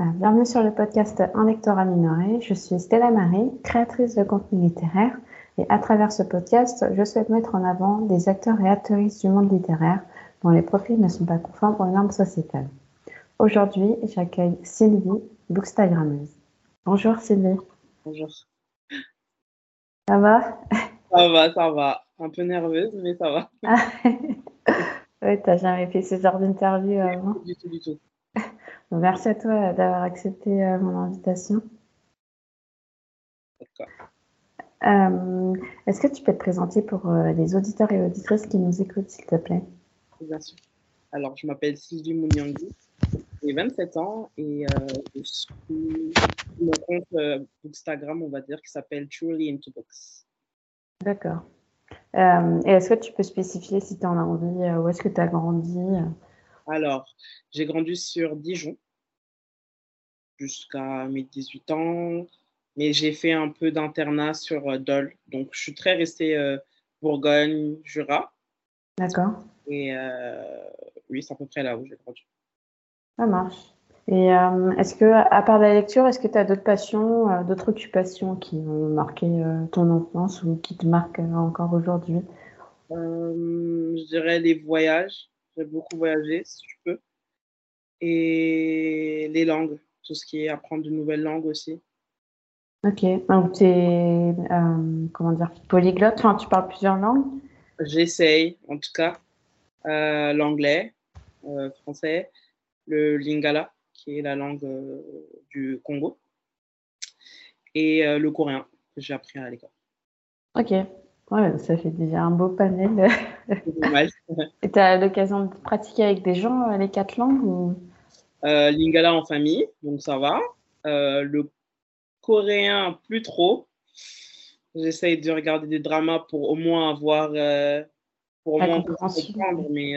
Euh, bienvenue sur le podcast Un lectorat minoré. Je suis Stella Marie, créatrice de contenu littéraire. Et à travers ce podcast, je souhaite mettre en avant des acteurs et actrices du monde littéraire dont les profils ne sont pas conformes aux normes sociétales. Aujourd'hui, j'accueille Sylvie, bookstagrammeuse. Bonjour Sylvie. Bonjour. Ça va? Ça va, ça va. Un peu nerveuse, mais ça va. oui, t'as jamais fait ce genre d'interview avant? Du tout, du tout. Merci à toi d'avoir accepté euh, mon invitation. Euh, Est-ce que tu peux te présenter pour euh, les auditeurs et auditrices qui nous écoutent, s'il te plaît? Bien sûr. Alors, je m'appelle Sylvie Mouniangui, j'ai 27 ans et euh, je suis mon compte euh, Instagram, on va dire, qui s'appelle Truly Into Books. D'accord. Euh, et est-ce que tu peux spécifier si tu en as envie, où est-ce que tu as grandi? Alors, j'ai grandi sur Dijon jusqu'à mes 18 ans, mais j'ai fait un peu d'internat sur Dole. Donc, je suis très restée Bourgogne, Jura. D'accord. Et oui, c'est à peu près là où j'ai grandi. Ça marche. Et euh, est-ce que, à part la lecture, est-ce que tu as d'autres passions, euh, d'autres occupations qui ont marqué euh, ton enfance ou qui te marquent encore aujourd'hui? Je dirais les voyages. J'ai beaucoup voyagé, si je peux. Et les langues, tout ce qui est apprendre de nouvelles langues aussi. Ok, donc tu es, comment dire, polyglotte, enfin, tu parles plusieurs langues? J'essaye, en tout cas. L'anglais, français, le lingala, qui est la langue euh, du Congo, et euh, le coréen, que j'ai appris à l'école. Ok, ouais, ça fait déjà un beau panel. et tu as l'occasion de pratiquer avec des gens euh, les quatre langues ou... Lingala en famille, donc ça va. le coréen, plus trop. J'essaye de regarder des dramas pour au moins avoir, pour au moins comprendre, mais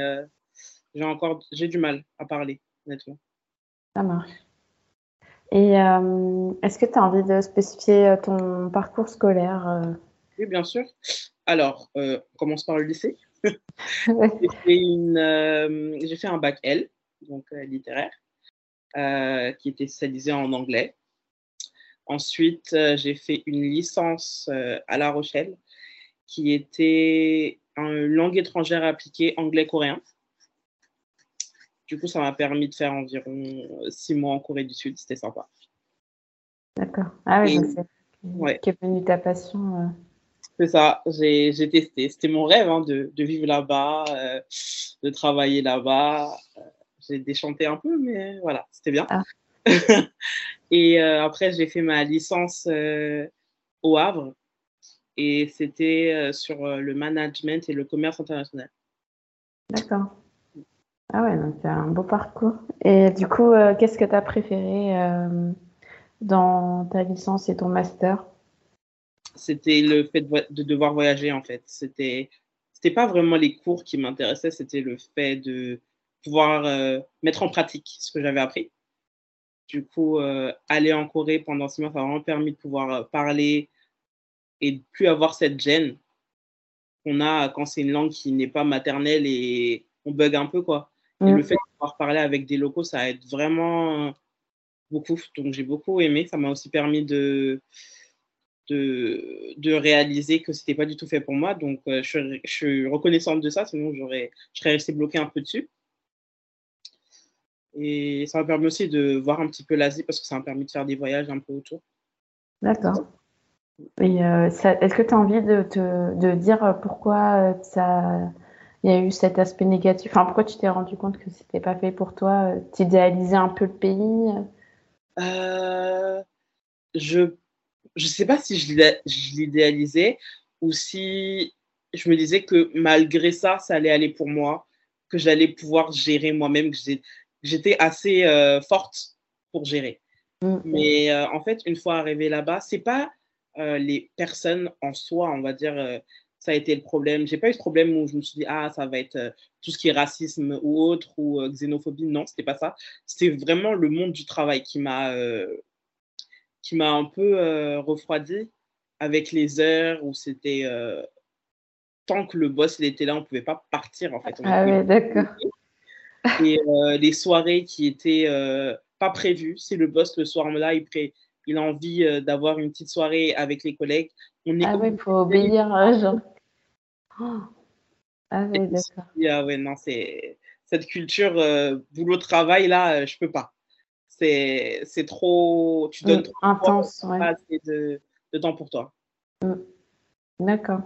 j'ai encore, j'ai du mal à parler, honnêtement. Ça marche. Et euh, est-ce que tu as envie de spécifier euh, ton parcours scolaire euh? Oui, bien sûr. Alors, on commence par le lycée. j'ai, fait fait un bac L, donc littéraire, qui était spécialisé en anglais. Ensuite, j'ai fait une licence à La Rochelle, qui était une langue étrangère appliquée anglais-coréen. Du coup, ça m'a permis de faire environ euh, six mois en Corée du Sud. C'était sympa. D'accord. Ah oui, c'est ouais. qui est venue ta passion. Euh. C'est ça, j'ai testé. C'était mon rêve hein, de, de, vivre là-bas, euh, de travailler là-bas. J'ai déchanté un peu, mais voilà, c'était bien. Ah. et après, j'ai fait ma licence au Havre et c'était sur le management et le commerce international. D'accord. Ah ouais, donc c'est un beau parcours. Et du coup, euh, qu'est-ce que tu as préféré euh, dans ta licence et ton master? C'était le fait de, devoir voyager en fait. C'était c'était pas vraiment les cours qui m'intéressaient, c'était le fait de pouvoir euh, mettre en pratique ce que j'avais appris. Du coup, aller en Corée pendant six mois, ça m'a vraiment permis de pouvoir parler et de plus avoir cette gêne qu'on a quand c'est une langue qui n'est pas maternelle et on bug un peu quoi. Et le mm. fait de pouvoir parler avec des locaux, ça aide vraiment beaucoup. Donc j'ai beaucoup aimé. Ça m'a aussi permis de, de, de réaliser que ce n'était pas du tout fait pour moi. Donc euh, je, je, suis reconnaissante de ça, sinon j'aurais, je serais restée bloquée un peu dessus. Et ça m'a permis aussi de voir un petit peu l'Asie parce que ça m'a permis de faire des voyages un peu autour. D'accord. Et euh, est-ce que tu as envie de, te, de dire pourquoi euh, ça il y a eu cet aspect négatif? Enfin, Pourquoi tu t'es rendu compte que c'était pas fait pour toi? Tu idéalisais un peu le pays? Euh, Je ne sais pas si je l'idéalisais ou si je me disais que malgré ça, ça allait aller pour moi, que j'allais pouvoir gérer moi-même, que j'étais assez euh, forte pour gérer. Mmh. Mais euh, en fait, une fois arrivée là-bas, c'est pas les personnes en soi, on va dire, ça a été le problème. J'ai pas eu ce problème où je me suis dit, ah, ça va être euh, tout ce qui est racisme ou autre, ou euh, xénophobie. Non, c'était pas ça. C'était vraiment le monde du travail qui m'a euh, qui m'a un peu refroidi avec les heures où c'était tant que le boss il était là, on pouvait pas partir en fait. ah ouais, d'accord. Et les soirées qui étaient pas prévu. C'est le boss le soir là, il, pré... il a envie euh, d'avoir une petite soirée avec les collègues. On est ah oui, il faut obéir, à genre. Oh. Ah oui, d'accord. Ah ouais, non, c'est cette culture euh, boulot-travail là, euh, je peux pas. C'est trop. Tu donnes mm, trop intense, ouais. de, de, temps pour toi. Mm. D'accord.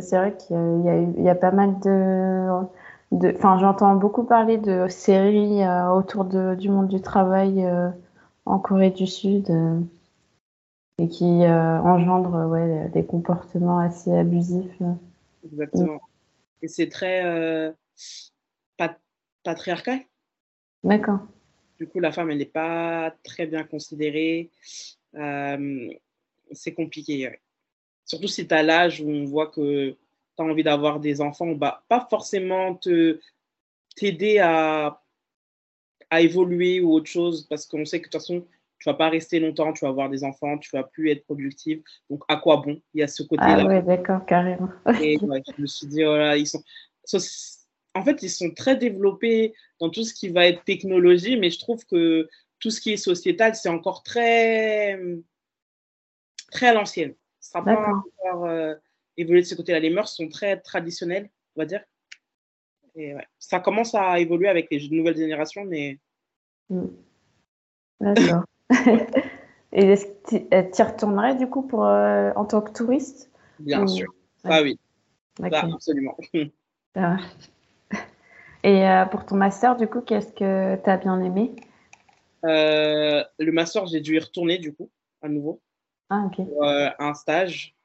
c'est vrai qu'il y, a, il y a pas mal de Enfin, j'entends beaucoup parler de séries euh, autour de, du monde du travail euh, en Corée du Sud euh, et qui engendrent ouais, des comportements assez abusifs. Exactement. Et c'est très patriarcal. D'accord. Du coup, la femme, elle n'est pas très bien considérée. c'est compliqué. Surtout si tu as l'âge où on voit que envie d'avoir des enfants, bah, pas forcément te t'aider à, à évoluer ou autre chose, parce qu'on sait que de toute façon, tu vas pas rester longtemps, tu vas avoir des enfants, tu vas plus être productive. Donc, à quoi bon? Il y a ce côté-là. Ah ouais, d'accord, carrément. Et je me suis dit, voilà, ils sont. En fait, ils sont très développés dans tout ce qui va être technologie, mais je trouve que tout ce qui est sociétal, c'est encore très, très à l'ancienne. Encore, euh, évoluer de ce côté-là. Les mœurs sont très traditionnelles, on va dire. Et Ça commence à évoluer avec les nouvelles générations, mais. Mm. D'accord. Et est-ce que tu y retournerais du coup pour, euh, en tant que touriste Bien sûr. Ah oui. absolument. Et euh, pour ton master, du coup, qu'est-ce que tu as bien aimé euh, Le master, j'ai dû y retourner du coup, à nouveau. Ah, ok. Pour, un stage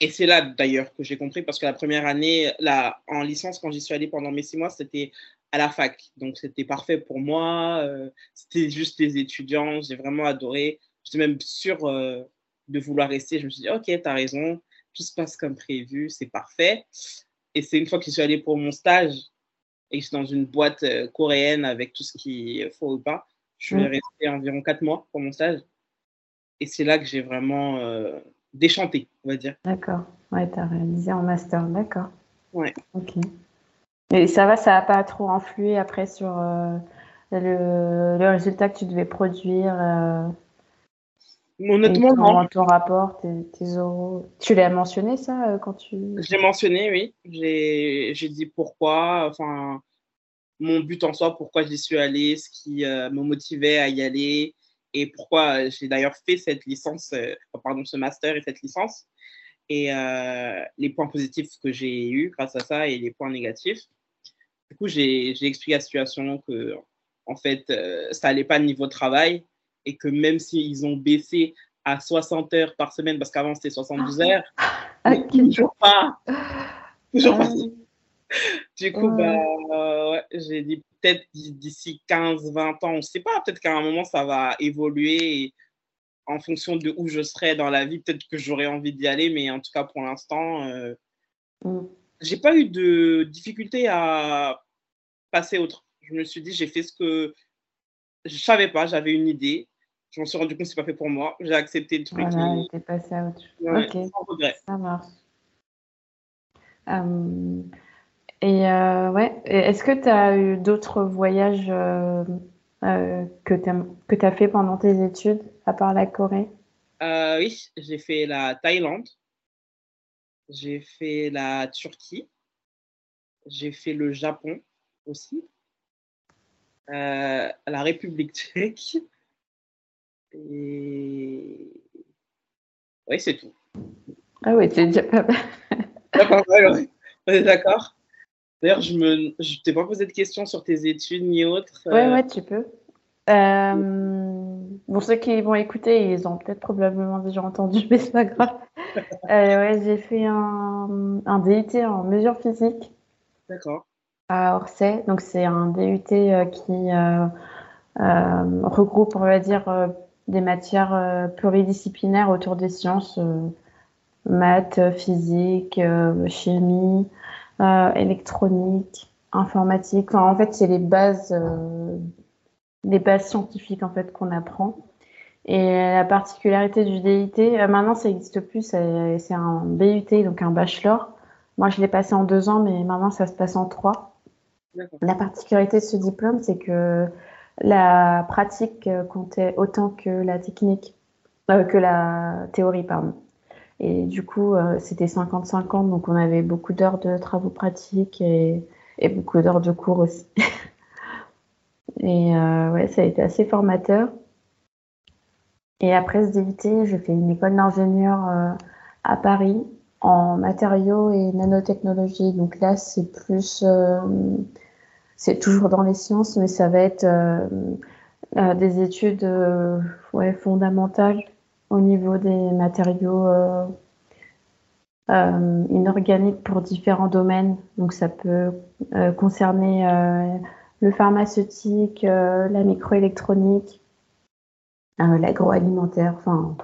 et c'est là d'ailleurs que j'ai compris parce que la première année, là, en licence, quand j'y suis allée pendant mes six mois, c'était à la fac. Donc c'était parfait pour moi. Euh, c'était juste des étudiants. J'ai vraiment adoré. J'étais même sûre euh, de vouloir rester. Je me suis dit, OK, tu as raison. Tout se passe comme prévu. C'est parfait. Et c'est une fois que je suis allée pour mon stage et que je suis dans une boîte euh, coréenne avec tout ce qu'il faut ou pas, je suis restée environ quatre mois pour mon stage. Et c'est là que j'ai vraiment déchanté, on va dire. D'accord. Ouais, tu as réalisé en master, d'accord. Ouais. Ok. Et ça va, ça n'a pas trop influé après sur euh, le, le, résultat que tu devais produire euh, Honnêtement, ton. Ton rapport, tes, tes Tu l'as mentionné ça euh, quand tu. Je l'ai mentionné, oui. J'ai dit pourquoi, enfin, mon but en soi, pourquoi j'y suis allée, ce qui me motivait à y aller, et pourquoi euh, j'ai d'ailleurs fait cette licence, euh, pardon, ce master et cette licence, et euh, les points positifs que j'ai eus grâce à ça et les points négatifs. Du coup, j'ai expliqué la situation que, en fait, ça n'allait pas niveau travail et que même s'ils ont baissé à 60 heures par semaine, parce qu'avant c'était 72 heures, ah, toujours pas. Toujours pas. Du coup, bah, ouais, j'ai dit peut-être d'ici 15, 20 ans, on ne sait pas, peut-être qu'à un moment, ça va évoluer en fonction de où je serai dans la vie, peut-être que j'aurai envie d'y aller, mais en tout cas, pour l'instant, euh, mm. j'ai pas eu de difficulté à passer autre. Je me suis dit, j'ai fait ce que je savais pas, j'avais une idée. Je m'en suis rendu compte que c'est pas fait pour moi. J'ai accepté le truc. Voilà, et... passé à autre chose. ok, ça marche. Euh, et euh, ouais, est-ce que tu as eu d'autres voyages euh, euh, que tu as fait pendant tes études, à part la Corée? Oui, j'ai fait la Thaïlande, j'ai fait la Turquie, j'ai fait le Japon aussi, la République tchèque, et oui, c'est tout. Ah oui, c'est déjà pas mal. D'accord, ouais, ouais. d'accord? D'ailleurs, je ne je t'ai pas posé de questions sur tes études ni autres. Oui, euh. ouais, tu peux. Euh, pour ceux qui vont écouter, ils ont peut-être probablement déjà entendu, mais c'est pas grave. euh, ouais, j'ai fait un, un, DUT en mesure physique. D'accord. À Orsay. Donc, c'est un DUT euh, qui euh, regroupe, on va dire, des matières pluridisciplinaires autour des sciences, maths, physique, chimie, euh, électronique, informatique. en fait, c'est les bases, euh, les bases scientifiques en fait qu'on apprend. Et la particularité du DIT, euh, maintenant ça n'existe plus, c'est un BUT, donc un bachelor. Moi, je l'ai passé en deux ans, mais maintenant ça se passe en trois. La particularité de ce diplôme, c'est que la pratique comptait autant que la technique, que la théorie, pardon. Et du coup, euh, c'était 50-50, donc on avait beaucoup d'heures de travaux pratiques et, beaucoup d'heures de cours aussi. et euh, ouais, ça a été assez formateur. Et après ce DUT, j'ai fait une école d'ingénieur euh, à Paris en matériaux et nanotechnologie. Donc là, c'est plus, c'est toujours dans les sciences, mais ça va être des études ouais, fondamentales au niveau des matériaux euh, inorganiques pour différents domaines. Donc ça peut euh, concerner euh, le pharmaceutique, la microélectronique, l'agroalimentaire. Enfin,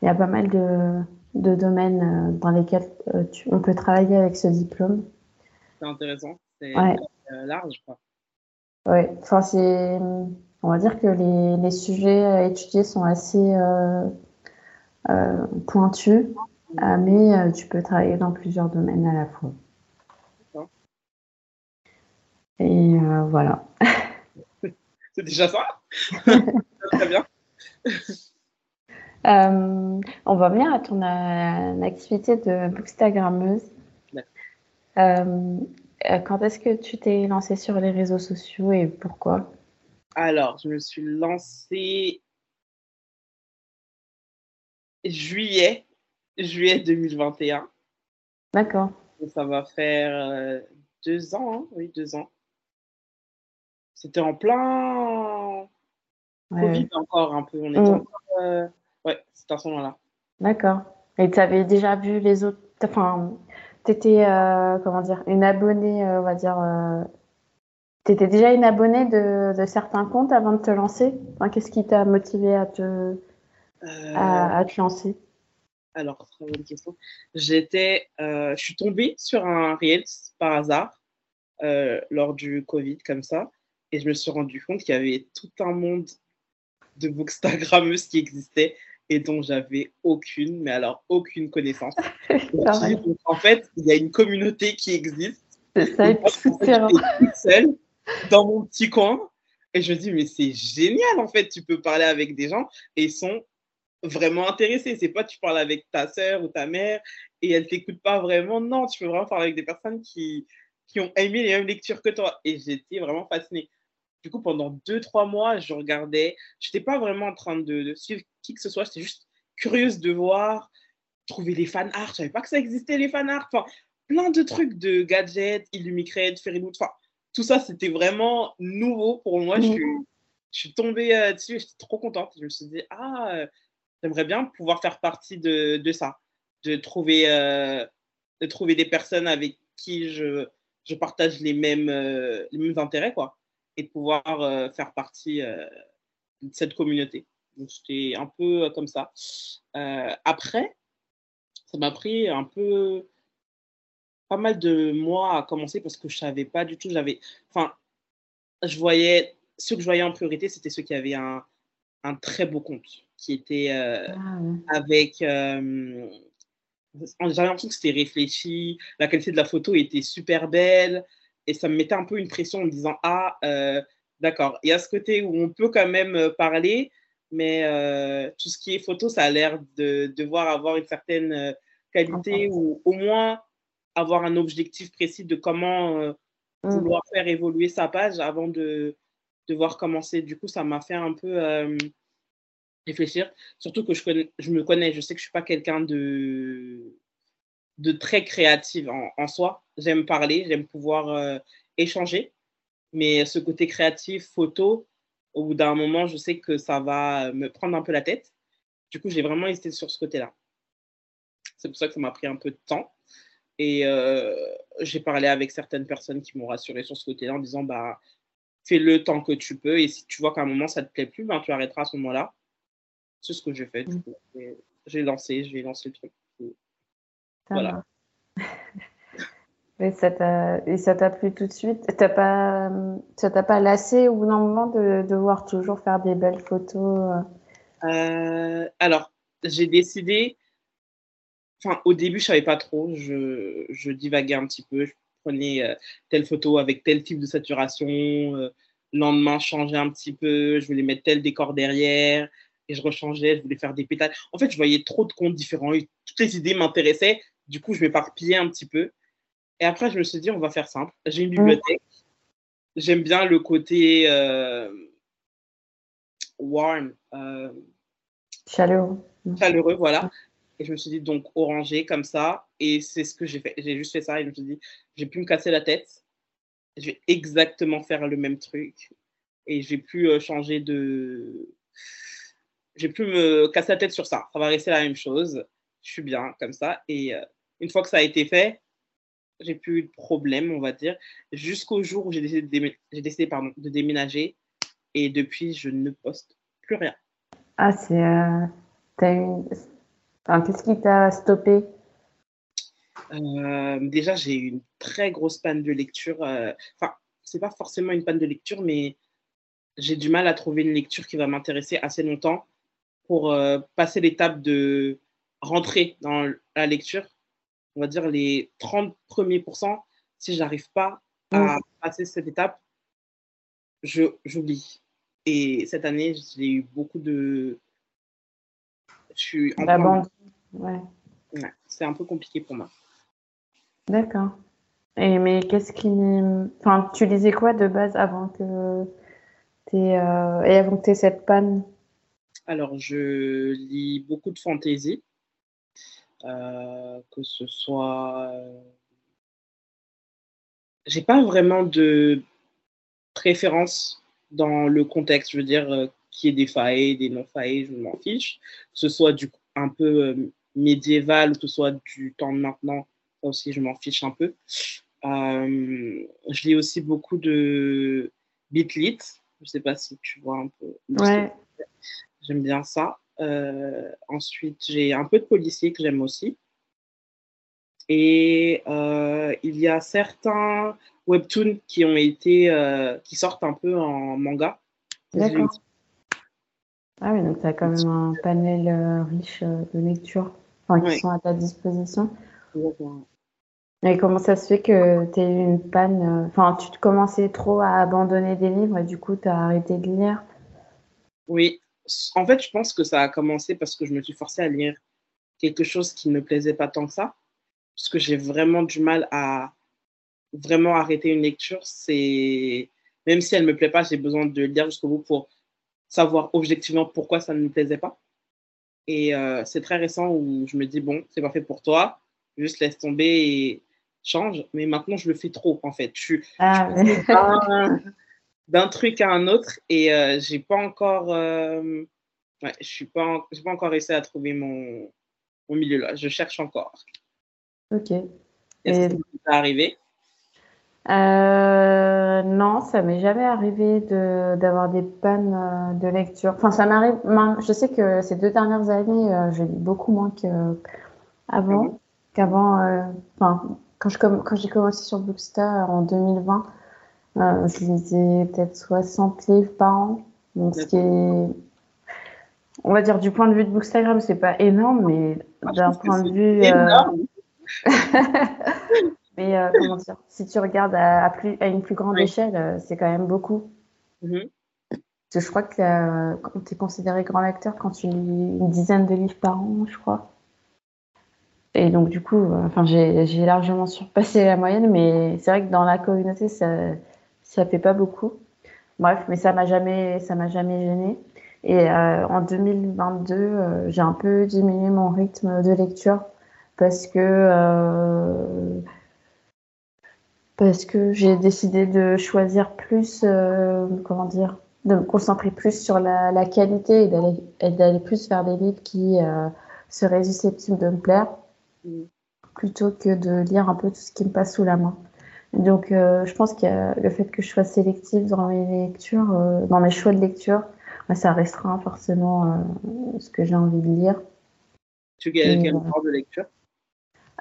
il y a pas mal de, de domaines dans lesquels on peut travailler avec ce diplôme. C'est intéressant, c'est large. Quoi. Oui, enfin, c'est, on va dire que les, les sujets à étudier sont assez. Ah, mais euh, tu peux travailler dans plusieurs domaines à la fois. Et euh, voilà. C'est déjà ça? Très bien. Euh, on va venir à ton activité de bookstagrammeuse. quand est-ce que tu t'es lancée sur les réseaux sociaux et pourquoi? Alors, je me suis lancée juillet juillet 2021. D'accord. Ça va faire euh, deux ans, hein. oui, deux ans. C'était en plein Covid encore un peu. On était mm. encore, euh, ouais, c'était à ce moment-là. D'accord. Et tu avais déjà vu les autres. Enfin, tu étais, euh, comment dire, une abonnée, on va dire. tu étais déjà une abonnée de, de, certains comptes avant de te lancer? Enfin, Qu'est-ce qui t'a motivé à te, à, à te lancer alors, très bonne question. J'étais, euh, je suis tombée sur un Reels par hasard euh, lors du Covid, comme ça, et je me suis rendu compte qu'il y avait tout un monde de bookstagrammeuses qui existait et dont j'avais aucune, mais alors aucune connaissance. en fait, il y a une communauté qui existe. C'est ça, et seule dans mon petit coin. Et je me dis, mais c'est génial, en fait, tu peux parler avec des gens et ils sont vraiment intéressé. C'est pas tu parles avec ta sœur ou ta mère et elle t'écoute pas vraiment. Non, tu peux vraiment parler avec des personnes qui, qui ont aimé les mêmes lectures que toi. Et j'étais vraiment fascinée. Du coup, pendant deux, trois mois, je regardais. Je n'étais pas vraiment en train de, suivre qui que ce soit. J'étais juste curieuse de voir, trouver les fan art. Je savais pas que ça existait, les fan art. Enfin, plein de trucs de gadgets, Illumicred, Fairyloot. Enfin, tout ça, c'était vraiment nouveau pour moi. Je, suis, je suis tombée euh, dessus et j'étais trop contente. Je me suis dit, ah, j'aimerais bien pouvoir faire partie de, de ça, de trouver, euh, de trouver des personnes avec qui je, je partage les mêmes, euh, les mêmes intérêts, quoi, et de pouvoir euh, faire partie de cette communauté. Donc, c'était un peu comme ça. après, ça m'a pris un peu pas mal de mois à commencer parce que je savais pas du tout. J'avais, enfin, je voyais ceux que je voyais en priorité, c'était ceux qui avaient un, un très beau compte qui était euh, ah, avec. Euh, j'avais l'impression que c'était réfléchi, la qualité de la photo était super belle et ça me mettait un peu une pression en me disant Ah, euh, d'accord, il y a ce côté où on peut quand même parler, mais tout ce qui est photo, ça a l'air de devoir avoir une certaine qualité ou au moins avoir un objectif précis de comment mmh. vouloir faire évoluer sa page avant de devoir commencer. Du coup, ça m'a fait un peu réfléchir. Surtout que je, me connais, je sais que je ne suis pas quelqu'un de, de très créatif en, soi. J'aime parler, j'aime pouvoir euh, échanger. Mais ce côté créatif, photo, au bout d'un moment, je sais que ça va me prendre un peu la tête. Du coup, j'ai vraiment hésité sur ce côté-là. C'est pour ça que ça m'a pris un peu de temps. Et euh, j'ai parlé avec certaines personnes qui m'ont rassuré sur ce côté-là en disant bah, fais le temps que tu peux. Et si tu vois qu'à un moment, ça ne te plaît plus, ben, tu arrêteras à ce moment-là. C'est ce que j'ai fait. Mm. J'ai lancé, j'ai lancé le truc. voilà. Et ça t'a plu tout de suite? As pas, Ça t'a pas lassé au bout d'un moment de devoir toujours faire des belles photos euh? Euh, Alors, j'ai décidé. Enfin, au début, je savais pas trop. Je, je, divaguais un petit peu. prenais telle photo avec tel type de saturation. le lendemain, changer un petit peu. Je voulais mettre tel décor derrière. Et je rechangeais. Je voulais faire des pétales. En fait, je voyais trop de comptes différents. Et toutes les idées m'intéressaient. Du coup, je m'éparpillais un petit peu. Et après, je me suis dit, on va faire simple. J'ai une bibliothèque. J'aime bien le côté warm. chaleureux. Chaleureux, voilà. Et je me suis dit, donc, orangé comme ça. Et c'est ce que j'ai fait. J'ai juste fait ça et je me suis dit, j'ai pu me casser la tête. Je vais exactement faire le même truc. Et j'ai pu euh, changer de. J'ai pu me casser la tête sur ça. Ça va rester la même chose. Je suis bien comme ça. Et euh, une fois que ça a été fait, j'ai plus eu de problème, on va dire, jusqu'au jour où j'ai décidé, de, j'ai décidé pardon, de déménager. Et depuis, je ne poste plus rien. Ah, c'est. Euh, une... Qu'est-ce qui t'a stoppé? Euh, Déjà, j'ai eu une très grosse panne de lecture. Enfin, c'est pas forcément une panne de lecture, mais j'ai du mal à trouver une lecture qui va m'intéresser assez longtemps pour euh, passer l'étape de rentrer dans la lecture. On va dire les 30 premiers pourcents. Si j'arrive pas à mmh. passer cette étape, j'oublie. Et cette année, j'ai eu beaucoup de, je suis en La bande. Ouais. c'est un peu compliqué pour moi. D'accord. Et mais qu'est-ce qui. Enfin, tu lisais quoi de base avant que euh... et avant que tu aies cette panne? Alors, je lis beaucoup de fantaisie, euh, que ce soit. J'ai pas vraiment de préférence dans le contexte. Je veux dire, euh, qui est des failles, des non failles, je m'en fiche. Que ce soit du, un peu euh, médiéval que ce soit du temps de maintenant, ça aussi, je m'en fiche un peu. Euh, je lis aussi beaucoup de Bitlit. Je sais pas si tu vois un peu. Ouais. J'aime bien ça. Euh, ensuite, j'ai un peu de policier que j'aime aussi. Et il y a certains webtoons qui ont été, qui sortent un peu en manga. D'accord. Ah oui, donc tu as quand même un panel euh, riche euh, de lectures qui sont à ta disposition. Et comment ça se fait que tu aies eu une panne euh, Enfin, tu te commençais trop à abandonner des livres et du coup, tu as arrêté de lire? Oui, en fait, je pense que ça a commencé parce que je me suis forcée à lire quelque chose qui ne me plaisait pas tant que ça. Parce que j'ai vraiment du mal à vraiment arrêter une lecture. C'est Même si elle ne me plaît pas, j'ai besoin de lire jusqu'au bout pour savoir objectivement pourquoi ça ne me plaisait pas. Et euh, c'est très récent où je me dis, bon, c'est pas fait pour toi, juste laisse tomber et change. Mais maintenant, je le fais trop, en fait. Je suis ah, d'un truc à un autre et euh, j'ai pas encore, euh, ouais, je suis pas, j'ai pas encore réussi à trouver mon, mon milieu là. Je cherche encore. Ok. Est-ce que ça arrivé? Euh, non, ça m'est jamais arrivé de d'avoir des pannes de lecture. Enfin, ça m'arrive. Je sais que ces deux dernières années, je lis beaucoup moins qu'avant. Mhm. Qu'avant, enfin, quand je quand j'ai commencé sur Bookstar en 2020, je lisais peut-être 60 livres par an. Donc, ce qui est, on va dire, du point de vue de Bookstagram, c'est pas énorme, mais d'un point de vue. Mais euh, comment dire, si tu regardes à, plus, à une plus grande échelle, euh, c'est quand même beaucoup. Mm-hmm. je crois que euh, tu es considéré grand lecteur quand tu lis une dizaine de livres par an, je crois. Et donc, du coup, enfin, j'ai largement surpassé la moyenne, mais c'est vrai que dans la communauté, ça ne fait pas beaucoup. Bref, mais ça m'a jamais, ça m'a jamais gêné. Et en 2022, j'ai un peu diminué mon rythme de lecture parce que parce que j'ai décidé de choisir plus, euh, comment dire, de me concentrer plus sur la, la qualité et d'aller plus vers des livres qui euh, seraient susceptibles de me plaire, mm. plutôt que de lire un peu tout ce qui me passe sous la main. Donc, euh, je pense que le fait que je sois sélective dans mes lectures, euh, dans mes choix de lecture, bah, ça restreint forcément euh, ce que j'ai envie de lire. Tu gagnes quel genre de lecture?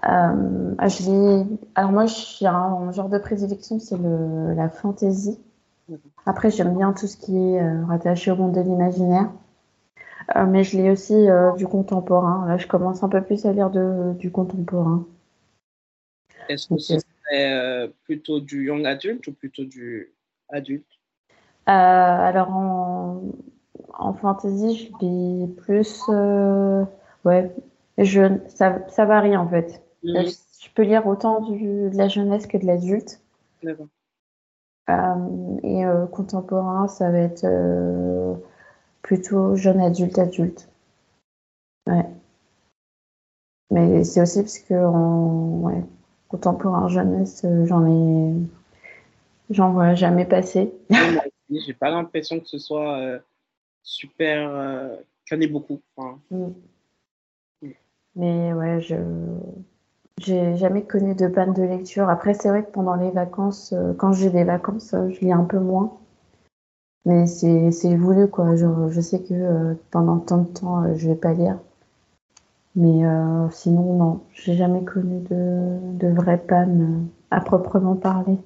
Je Alors moi, j'ai un genre de prédilection, c'est la fantaisie. Après, j'aime bien tout ce qui est rattaché au monde de l'imaginaire. Mais je lis aussi du contemporain. Là, je commence un peu plus à lire de, du contemporain. Est-ce que c'est serait plutôt du young adulte ou plutôt du adulte? Alors, en, en fantasy, je lis plus. ouais, je, ça, ça, varie en fait. Mhm. Je peux lire autant du, de la jeunesse que de l'adulte. D'accord. Euh, et euh, contemporain, ça va être euh, plutôt jeune adulte, adulte. Ouais. Mais c'est aussi parce que ouais, contemporain jeunesse, j'en ai, j'en vois jamais passer. J'ai pas l'impression que ce soit super, qu'il y en ait beaucoup. Mm. Mm. Mais ouais, je, j'ai jamais connu de panne de lecture. Après, c'est vrai que pendant les vacances, euh, quand j'ai des vacances, euh, je lis un peu moins. Mais c'est voulu, quoi. Genre, je sais que euh, pendant tant de temps, je vais pas lire. Mais sinon, non. J'ai jamais connu de, de vraie panne à proprement parler.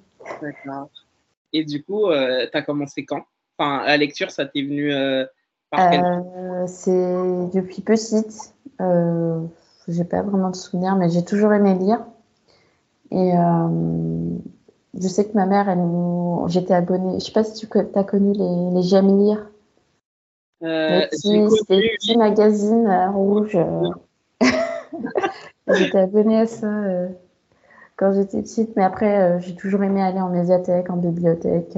D'accord. Et du coup, tu as commencé quand? Enfin, la lecture, ça t'est venu par quel C'est depuis petite j'ai pas vraiment de souvenirs, mais j'ai toujours aimé lire. Et euh, je sais que ma mère, elle nous, j'étais abonnée. Je sais pas si tu as connu les, les J'aime lire. Euh, les petits, magazines euh, rouges. J'étais abonnée à ça quand j'étais petite, mais après, j'ai toujours aimé aller en médiathèque, en bibliothèque.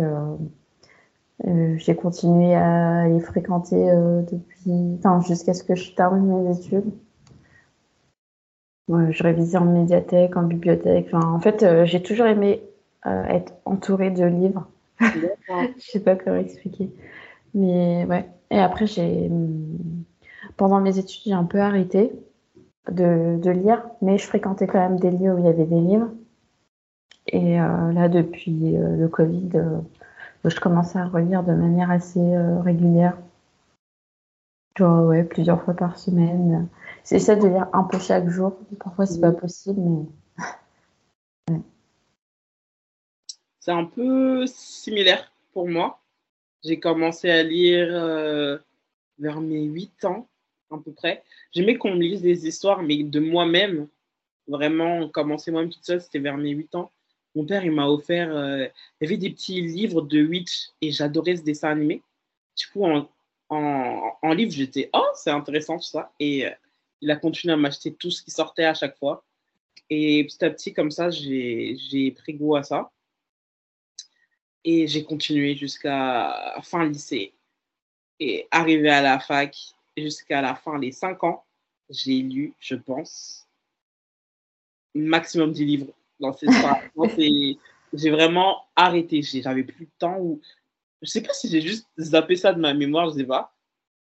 j'ai continué à les fréquenter depuis, enfin, jusqu'à ce que je termine mes études je révisais en médiathèque, en bibliothèque. Enfin, en fait, euh, j'ai toujours aimé euh, être entourée de livres. je sais pas comment expliquer. Mais ouais. Et après, j'ai pendant mes études, j'ai un peu arrêté de, de, lire, mais je fréquentais quand même des lieux où il y avait des livres. Et euh, là, depuis le Covid, je commençais à relire de manière assez régulière. Genre, ouais, plusieurs fois par semaine. J'essaie de lire un peu chaque jour. Parfois, c'est pas possible, mais. C'est un peu similaire pour moi. J'ai commencé à lire euh, vers mes 8 ans, à peu près. J'aimais qu'on me lise des histoires, mais de moi-même. Vraiment, commencer moi-même toute seule, c'était vers mes 8 ans. Mon père, il m'a offert. Euh, il y avait des petits livres de Witch et j'adorais ce dessin animé. Du coup, en, en, livre, j'étais, oh, c'est intéressant tout ça. Et euh, il a continué à m'acheter tout ce qui sortait à chaque fois. Et petit à petit, comme ça, j'ai pris goût à ça. Et j'ai continué jusqu'à fin lycée. Et arrivé à la fac, jusqu'à la fin des cinq ans, j'ai lu, je pense, maximum 10 livres dans ces J'ai vraiment arrêté. J'avais plus de temps. Ou... Je sais pas si j'ai juste zappé ça de ma mémoire, je sais pas.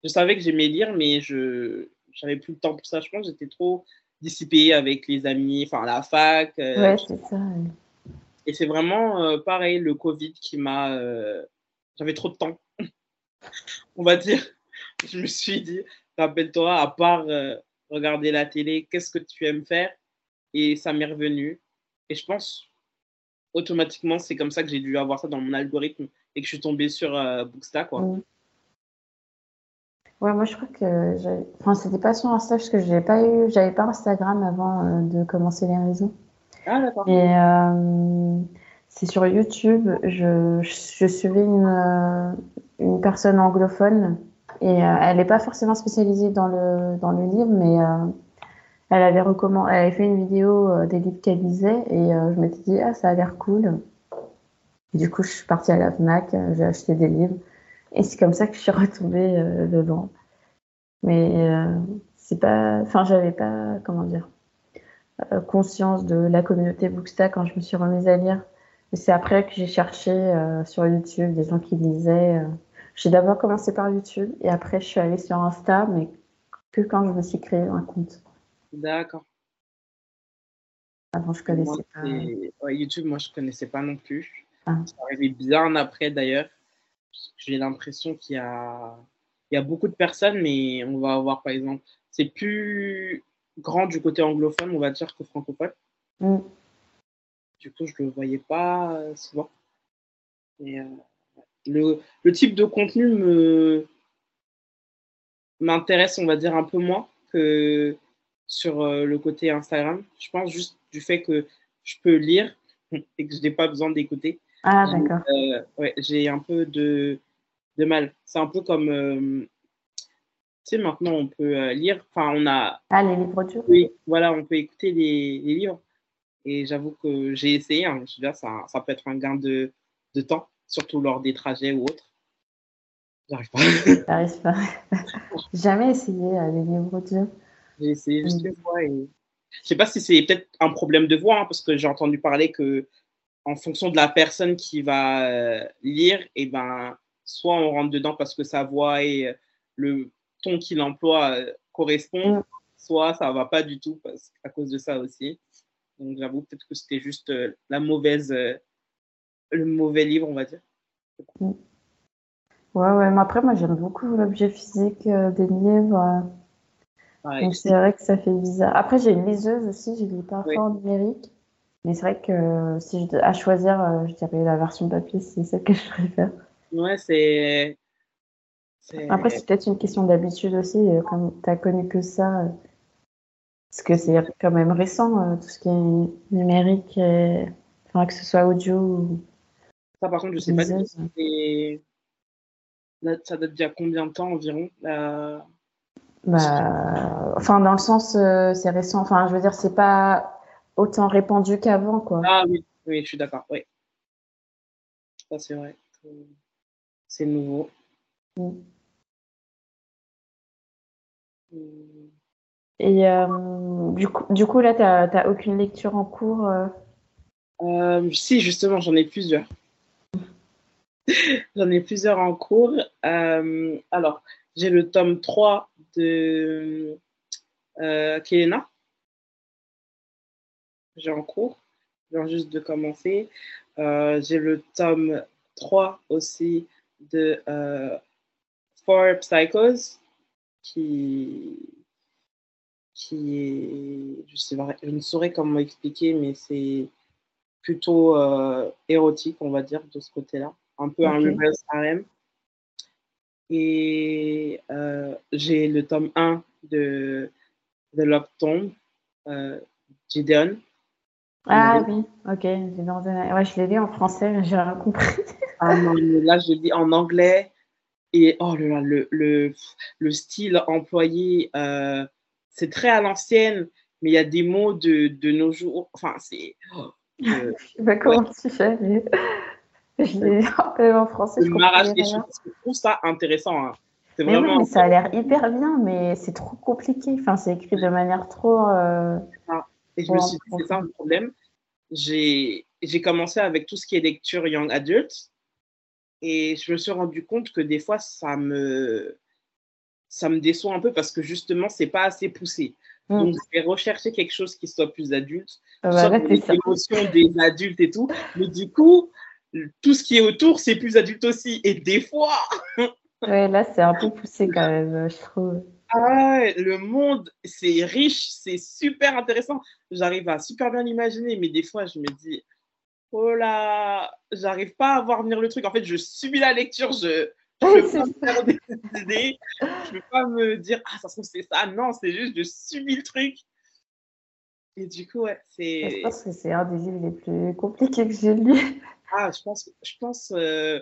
Je savais que j'aimais lire, mais je j'avais plus le temps pour ça. Je pense que j'étais trop dissipée avec les amis, enfin la fac. Euh, ouais, c'est ça. Et c'est vraiment euh, pareil, le Covid qui m'a. Euh, j'avais trop de temps, on va dire. Je me suis dit, rappelle-toi, à part regarder la télé, qu'est-ce que tu aimes faire? Et ça m'est revenu. Et je pense, automatiquement, c'est comme ça que j'ai dû avoir ça dans mon algorithme et que je suis tombée sur Booksta, quoi. Mm. Ouais, moi je crois que enfin c'était pas sur Insta parce que j'ai pas eu j'avais pas Instagram avant euh, de commencer les réseaux. Ah d'accord. Et euh, c'est sur YouTube, je, je suivais une, euh, une personne anglophone et euh, elle n'est pas forcément spécialisée dans le dans le livre mais elle avait recommandé elle avait fait une vidéo des livres qu'elle lisait et je m'étais dit ah ça a l'air cool. Et du coup, je suis partie à la Fnac, j'ai acheté des livres. Et c'est comme ça que je suis retombée euh, dedans. Mais euh, c'est pas, enfin, j'avais pas, comment dire, euh, conscience de la communauté Booksta quand je me suis remise à lire. C'est après que j'ai cherché sur YouTube des gens qui lisaient. J'ai d'abord commencé par YouTube et après je suis allée sur Insta, mais que quand je me suis créé un compte. D'accord. Avant, je connaissais pas. YouTube, moi, je connaissais pas non plus. Ah. Ça arrivait bien après d'ailleurs j'ai l'impression qu'il y a, il y a beaucoup de personnes, mais on va avoir, par exemple, c'est plus grand du côté anglophone, on va dire, que francophone. Mm. Du coup, je ne le voyais pas souvent. Et, euh, le, le, type de contenu me m'intéresse, on va dire, un peu moins que sur euh, le côté Instagram. Je pense juste du fait que je peux lire, et que je n'ai pas besoin d'écouter. Ah, d'accord. Euh, ouais, j'ai un peu de, de mal. C'est un peu comme, euh, tu sais, maintenant on peut lire, enfin on a... Ah, les livres durs Oui, voilà, on peut écouter les, les livres. Et j'avoue que j'ai essayé, hein, je veux dire, ça, ça peut être un gain de, de temps, surtout lors des trajets ou autres. J'arrive pas. J'arrive pas. Jamais essayé les livres durs. J'ai essayé juste une fois et je sais pas si c'est peut-être un problème de voix, hein, parce que j'ai entendu parler que en fonction de la personne qui va euh, lire, et eh ben, soit on rentre dedans parce que sa voix et euh, le ton qu'il emploie euh, correspond, mm. soit ça va pas du tout parce, à cause de ça aussi. Donc j'avoue peut-être que c'était juste la mauvaise, le mauvais livre, on va dire. Ouais, ouais, mais après, moi j'aime beaucoup l'objet physique des livres. Donc c'est vrai que ça fait bizarre. Après, j'ai une liseuse aussi, j'ai lis parfois en numérique. Mais c'est vrai que si je à choisir, euh, je dirais la version papier, c'est celle que je préfère. Ouais, c'est. Après, c'est peut-être une question d'habitude aussi, euh, comme tu as connu que ça. Euh, parce que c'est quand même récent, tout ce qui est numérique, enfin, que ce soit audio ou. Ça, par contre, je sais pas si Ça date d'il y a combien de temps environ bah, enfin, dans le sens, euh, c'est récent. Enfin, je veux dire, c'est pas autant répandu qu'avant, quoi. Ah oui, oui, je suis d'accord. Oui. Ça, c'est vrai. C'est nouveau. Mm. Mm. Et euh, du, coup, du coup, là, tu n'as aucune lecture en cours euh? Si, justement, j'en ai plusieurs. j'en ai plusieurs en cours. alors, j'ai le tome 3 de euh, Kelena. J'ai en cours. Je viens juste de commencer. Euh, j'ai le tome 3 aussi de euh, Four Psychos qui, qui est, je, je ne saurais comment expliquer, mais c'est plutôt euh, érotique, on va dire, de ce côté-là. Un peu un reverse harem. Et euh, j'ai le tome 1 de The Love Tomb, euh, Gideon. Ah oui, ok. Ouais, je l'ai lu en français, j'ai rien compris. ah non, là, je l'ai lu en anglais. Et oh là là, le, le, le style employé, euh, c'est très à l'ancienne, mais il y a des mots de, de nos jours. Enfin, c'est. Oh, euh, bah, comment tu fais je l'ai en français. Je, je trouve ça intéressant. Hein. Vraiment... ça a l'air hyper bien, mais c'est trop compliqué. Enfin, c'est écrit de manière trop. Euh... Et je me suis dit, c'est ça le problème. J'ai commencé avec tout ce qui est lecture young adult. Et je me suis rendu compte que des fois, ça me, ça me déçoit un peu parce que justement, c'est pas assez poussé. Hmm. Donc, je vais rechercher quelque chose qui soit plus adulte, ah bah là, des émotions des adultes et tout. Mais du coup, tout ce qui est autour, c'est plus adulte aussi. Et des fois. ouais, là, c'est un peu poussé quand même, je trouve. Ah le monde, c'est riche, c'est super intéressant. J'arrive à super bien l'imaginer, mais des fois, je me dis, oh là, j'arrive pas à voir venir le truc. En fait, je subis la lecture, je. Je peux pas me faire des idées. Je peux pas me dire, ah, ça se trouve, c'est ça. Non, c'est juste, je subis le truc. Et du coup, ouais, c'est. Je pense que c'est un des livres les plus compliqués que j'ai lu. Ah, je pense, je pense euh,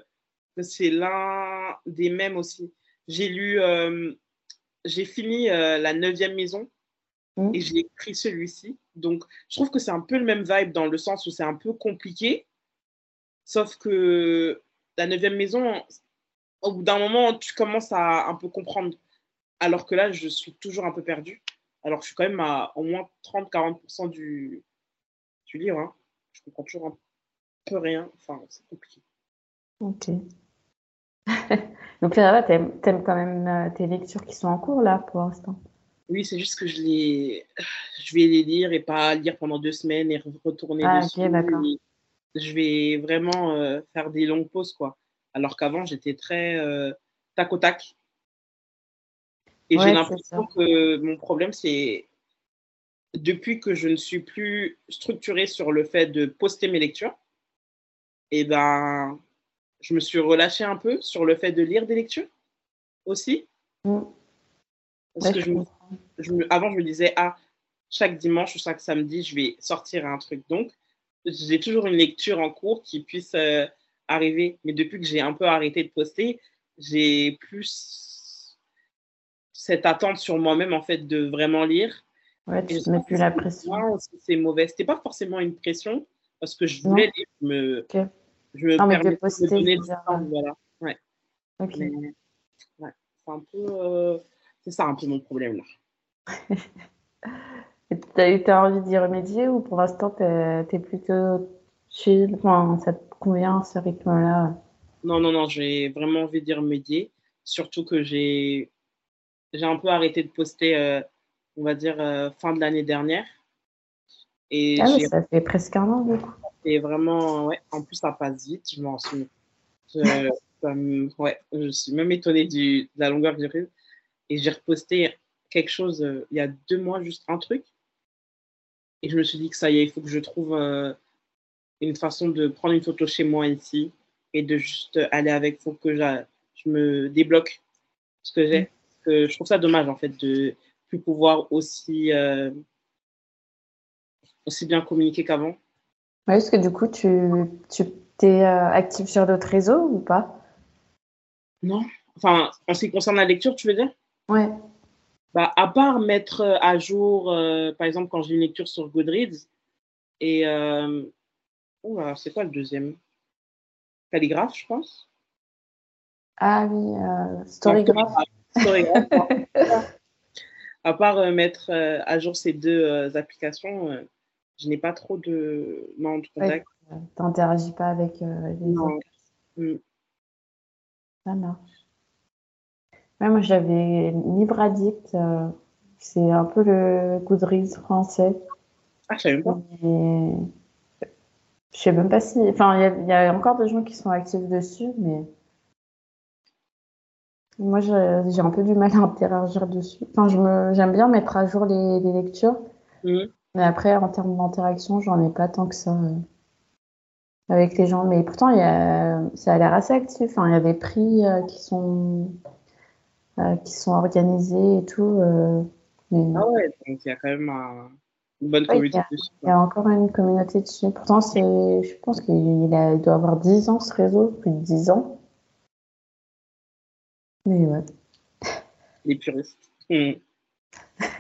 que c'est l'un des mêmes aussi. J'ai lu, euh, j'ai fini euh, La Neuvième Maison mmh. et j'ai écrit celui-ci. Donc, je trouve que c'est un peu le même vibe dans le sens où c'est un peu compliqué. Sauf que La Neuvième Maison, au bout d'un moment, tu commences à un peu comprendre. Alors que là, je suis toujours un peu perdue. Alors, je suis quand même à au moins 30-40% du, du livre. Hein. Je comprends toujours un peu rien. Enfin, c'est compliqué. Ok. Donc là, t'aimes aimes quand même euh, tes lectures qui sont en cours là pour l'instant? Oui, c'est juste que je les, je vais les lire et pas lire pendant deux semaines et retourner ah, dessus. je vais vraiment euh, faire des longues pauses quoi. Alors qu'avant j'étais très euh, tac au tac. Et j'ai l'impression que mon problème c'est depuis que je ne suis plus structurée sur le fait de poster mes lectures, et eh ben, je me suis relâchée un peu sur le fait de lire des lectures aussi. Mm. Parce que je avant, je me disais, ah, chaque dimanche ou chaque samedi, je vais sortir un truc. Donc, j'ai toujours une lecture en cours qui puisse euh, arriver. Mais depuis que j'ai un peu arrêté de poster, j'ai plus cette attente sur moi-même, en fait, de vraiment lire. Ouais, tu ne mets plus la pression. C'est mauvais. C'était pas forcément une pression, parce que je voulais lire. Je me, je me non, mais de poster, de donner Voilà. Ouais. Ok. ouais. C'est un peu... Euh, c'est ça un peu mon problème, là. Tu as eu envie d'y remédier ou pour l'instant, tu es, plutôt chill? Enfin, Ça te convient ce rythme-là? Non, non, non, j'ai vraiment envie d'y remédier. Surtout que j'ai un peu arrêté de poster, euh, on va dire, euh, fin de l'année dernière. Et ah oui, ça fait presque un an du coup. Et vraiment, ouais, en plus, ça passe vite, je m'en suis. Je, ouais, je suis même étonnée du, de la longueur du rythme. Et j'ai reposté quelque chose euh, il y a deux mois, juste un truc. Et je me suis dit que ça y est, il faut que je trouve une façon de prendre une photo chez moi ici et de juste aller avec. Il faut que je me débloque ce que j'ai. Que je trouve ça dommage, en fait, de plus pouvoir aussi, euh, aussi bien communiquer qu'avant. Ouais, est-ce que du coup, tu, tu es euh, actif sur d'autres réseaux ou pas? Non. Enfin, en ce qui concerne la lecture, tu veux dire? Ouais bah, à part mettre euh, à jour, euh, par exemple, quand j'ai une lecture sur Goodreads, et. Euh, c'est quoi le deuxième? Calligraphe, je pense. Ah oui, Storygraph. À part mettre à jour ces deux applications, je n'ai pas trop de, non, de contact. tu n'interagis pas avec les autres. Mm. Ça marche moi, j'avais Livre Addict. Euh, c'est un peu le Goodreads français. Ah, je savais pas. je sais même pas si. Enfin, il y, a encore des gens qui sont actifs dessus, mais. Moi, j'ai un peu du mal à interagir dessus. Enfin, j'aime bien mettre à jour les, lectures. Mhm. Mais après, en termes d'interaction, j'en ai pas tant que ça euh, avec les gens. Mais pourtant, y a, ça a l'air assez actif. Enfin, il y a des prix euh, qui sont euh, qui sont organisés et tout. Euh, ah ouais, donc il y a quand même une bonne communauté dessus. Il y a encore une communauté dessus. Pourtant, je pense qu'il il doit avoir 10 ans ce réseau, plus de 10 ans. Mais ouais. Les puristes. Hmm.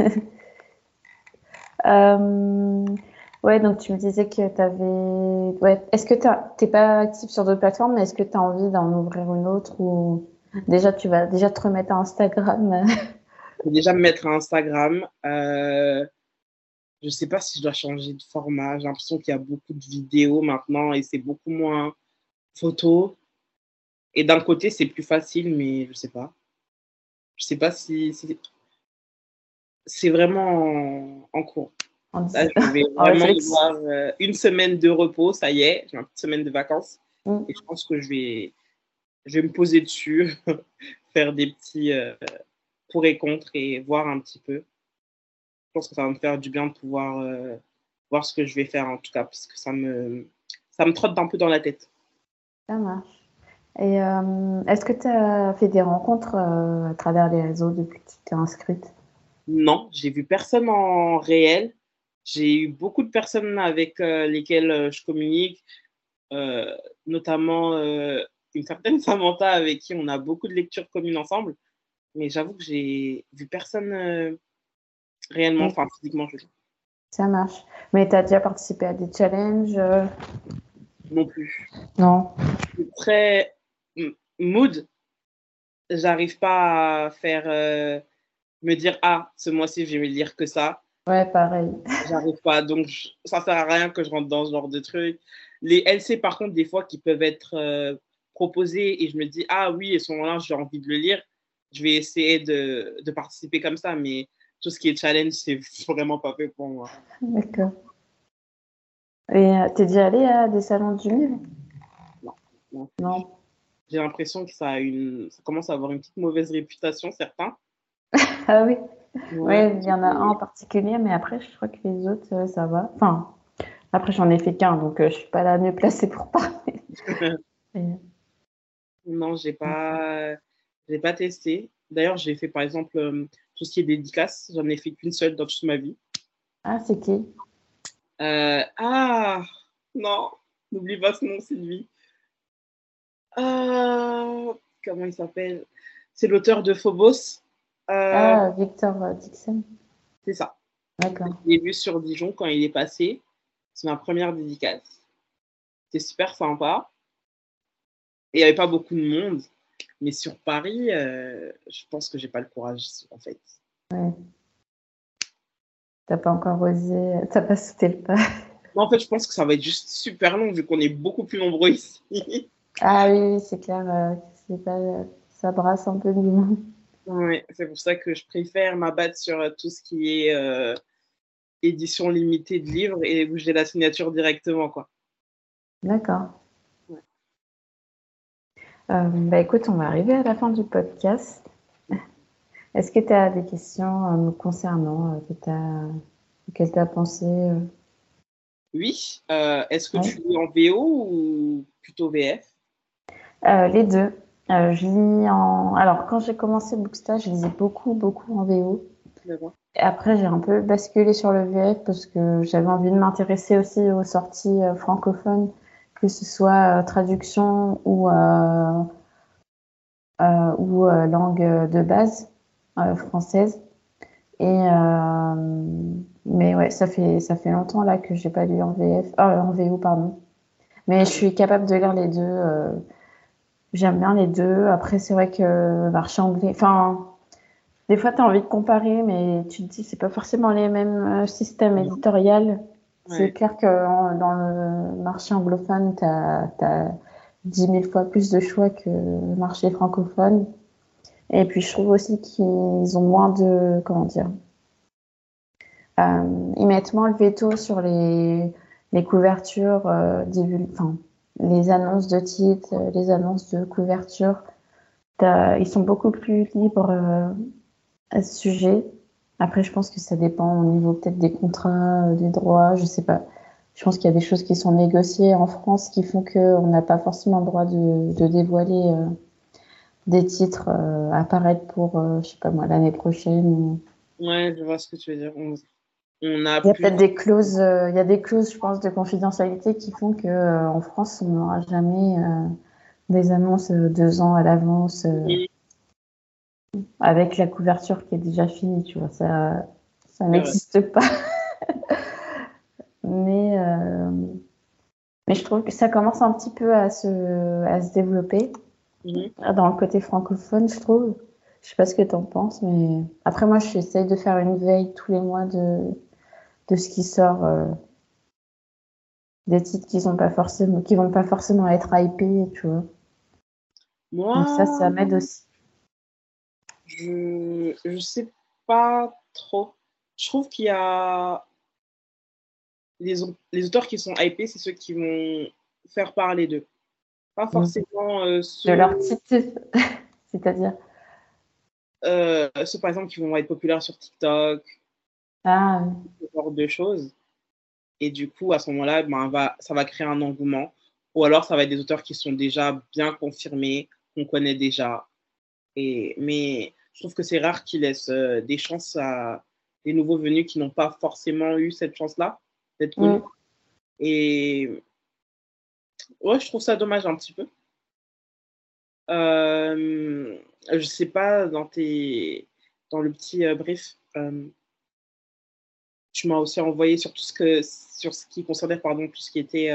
euh, ouais, donc tu me disais que tu avais. Ouais. Est-ce que tu n'es pas actif sur d'autres plateformes, mais est-ce que tu as envie d'en ouvrir une autre ou... Déjà, tu vas déjà te remettre à Instagram? déjà me mettre à Instagram. Euh, je ne sais pas si je dois changer de format. J'ai l'impression qu'il y a beaucoup de vidéos maintenant et c'est beaucoup moins photo. Et d'un côté, c'est plus facile, mais je ne sais pas. Je ne sais pas si, c'est vraiment en, cours. je vais vraiment avoir euh, une semaine de repos, ça y est, j'ai une petite semaine de vacances. Mm. Et je pense que je vais, je vais me poser dessus, faire des petits euh, pour et contre et voir un petit peu. Je pense que ça va me faire du bien de pouvoir euh, voir ce que je vais faire en tout cas, parce que ça me, ça me trotte un peu dans la tête. Ça marche. Et euh, est-ce que tu as fait des rencontres à travers les réseaux depuis que tu t'es inscrite? Non, j'ai vu personne en réel. J'ai eu beaucoup de personnes avec lesquelles je communique, notamment une certaine Samantha avec qui on a beaucoup de lectures communes ensemble. Mais j'avoue que j'ai vu personne euh, réellement, enfin physiquement, je Ça marche. Mais tu as déjà participé à des challenges euh? Non plus. Non. Je suis très mood. J'arrive pas à faire euh, me dire ah ce mois-ci je vais me lire que ça. Ouais, pareil. J'arrive pas. Donc ça sert à rien que je rentre dans ce genre de truc. Les LC par contre des fois qui peuvent être proposer et je me dis, ah oui, à ce moment-là, j'ai envie de le lire, je vais essayer de, de, participer comme ça. Mais tout ce qui est challenge, c'est vraiment pas fait pour moi. D'accord. Et euh, t'es déjà allé à des salons du livre? Non. Non. J'ai l'impression que ça, a une, ça commence à avoir une petite mauvaise réputation, certains. ah oui. Ouais, il y en a un en particulier, mais après, je crois que les autres, euh, ça va. Enfin, après, j'en ai fait qu'un, donc euh, je suis pas la mieux placée pour parler. Non, j'ai pas, j'ai pas testé. D'ailleurs, j'ai fait par exemple euh, tout ce qui est dédicace. J'en ai fait qu'une seule dans toute ma vie. Ah, c'est qui? Euh, Ah, non, n'oublie pas ce nom, Sylvie. Euh, comment il s'appelle? C'est l'auteur de Phobos. Euh, ah, Victor Dixon. C'est ça. D'accord. Je l'ai sur Dijon quand il est passé. C'est ma première dédicace. C'était super sympa. Et il n'y avait pas beaucoup de monde. Mais sur Paris, euh, je pense que j'ai pas le courage, en fait. Ouais. T'as pas encore osé, t'as pas sauté le pas. en fait, je pense que ça va être juste super long vu qu'on est beaucoup plus nombreux ici. Ah oui, c'est clair. Euh, c'est pas, ça brasse un peu du monde. Oui, c'est pour ça que je préfère m'abattre sur euh, tout ce qui est édition limitée de livres et où j'ai la signature directement, quoi. D'accord. Euh, bah écoute, on va arriver à la fin du podcast. Est-ce que tu as des questions euh, me concernant euh, que tu as, pensé Oui. Est-ce que tu lis en VO ou plutôt VF Les deux. je lis en. Alors, quand j'ai commencé Booksta, je lisais beaucoup, beaucoup en VO. Et après, j'ai un peu basculé sur le VF parce que j'avais envie de m'intéresser aussi aux sorties francophones que ce soit euh, traduction ou, euh, euh, ou langue de base française. Et mais ouais, ça fait ça fait longtemps là que j'ai pas lu en VF, en VO pardon. Mais je suis capable de lire les deux. J'aime bien les deux. Après, c'est vrai que le marché anglais, enfin, des fois, tu as envie de comparer, mais tu te dis, c'est pas forcément les mêmes systèmes éditoriaux. C'est clair que dans le marché anglophone, tu as, 10 000 fois plus de choix que le marché francophone. Et puis, je trouve aussi qu'ils ont moins de. Comment dire euh, Ils mettent moins le veto sur les, les couvertures, euh, enfin, les annonces de titres, les annonces de couverture. Ils sont beaucoup plus libres euh, à ce sujet. Après, je pense que ça dépend au niveau peut-être des contrats, euh, des droits, je sais pas. Je pense qu'il y a des choses qui sont négociées en France qui font qu'on n'a pas forcément le droit de, dévoiler euh, des titres euh, apparaître pour, je sais pas moi, l'année prochaine. Ouais, je vois ce que tu veux dire. On, a il y a peut-être des clauses, il y a des clauses, je pense, de confidentialité qui font que en France, on n'aura jamais des annonces deux ans à l'avance avec la couverture qui est déjà finie, tu vois, ça, ça n'existe pas. mais, euh, mais je trouve que ça commence un petit peu à se, à se développer mhm. dans le côté francophone, je trouve. Je sais pas ce que tu en penses, mais après moi, j'essaye de faire une veille tous les mois de, de ce qui sort, euh, des titres qui sont pas forcément, qui vont pas forcément être hypés, tu vois. Moi... Donc ça, ça m'aide aussi. Je ne sais pas trop. Je trouve qu'il y a les, les, auteurs qui sont hypés, c'est ceux qui vont faire parler d'eux. Pas mm. forcément euh, ceux... De leur titre, c'est-à-dire? Euh, Ceux, par exemple, qui vont être populaires sur TikTok. Ah. Genre de choses. Et du coup, à ce moment-là, ben, va, ça va créer un engouement. Ou alors, ça va être des auteurs qui sont déjà bien confirmés, qu'on connaît déjà. Et, mais je trouve que c'est rare qu'ils laissent euh, des chances à des nouveaux venus qui n'ont pas forcément eu cette chance-là d'être connus. Mm. Et ouais, je trouve ça dommage un petit peu. Euh, je sais pas, dans, tes, dans le petit euh, brief, tu m'as aussi envoyé sur tout ce, que, sur ce qui concernait pardon, tout ce qui était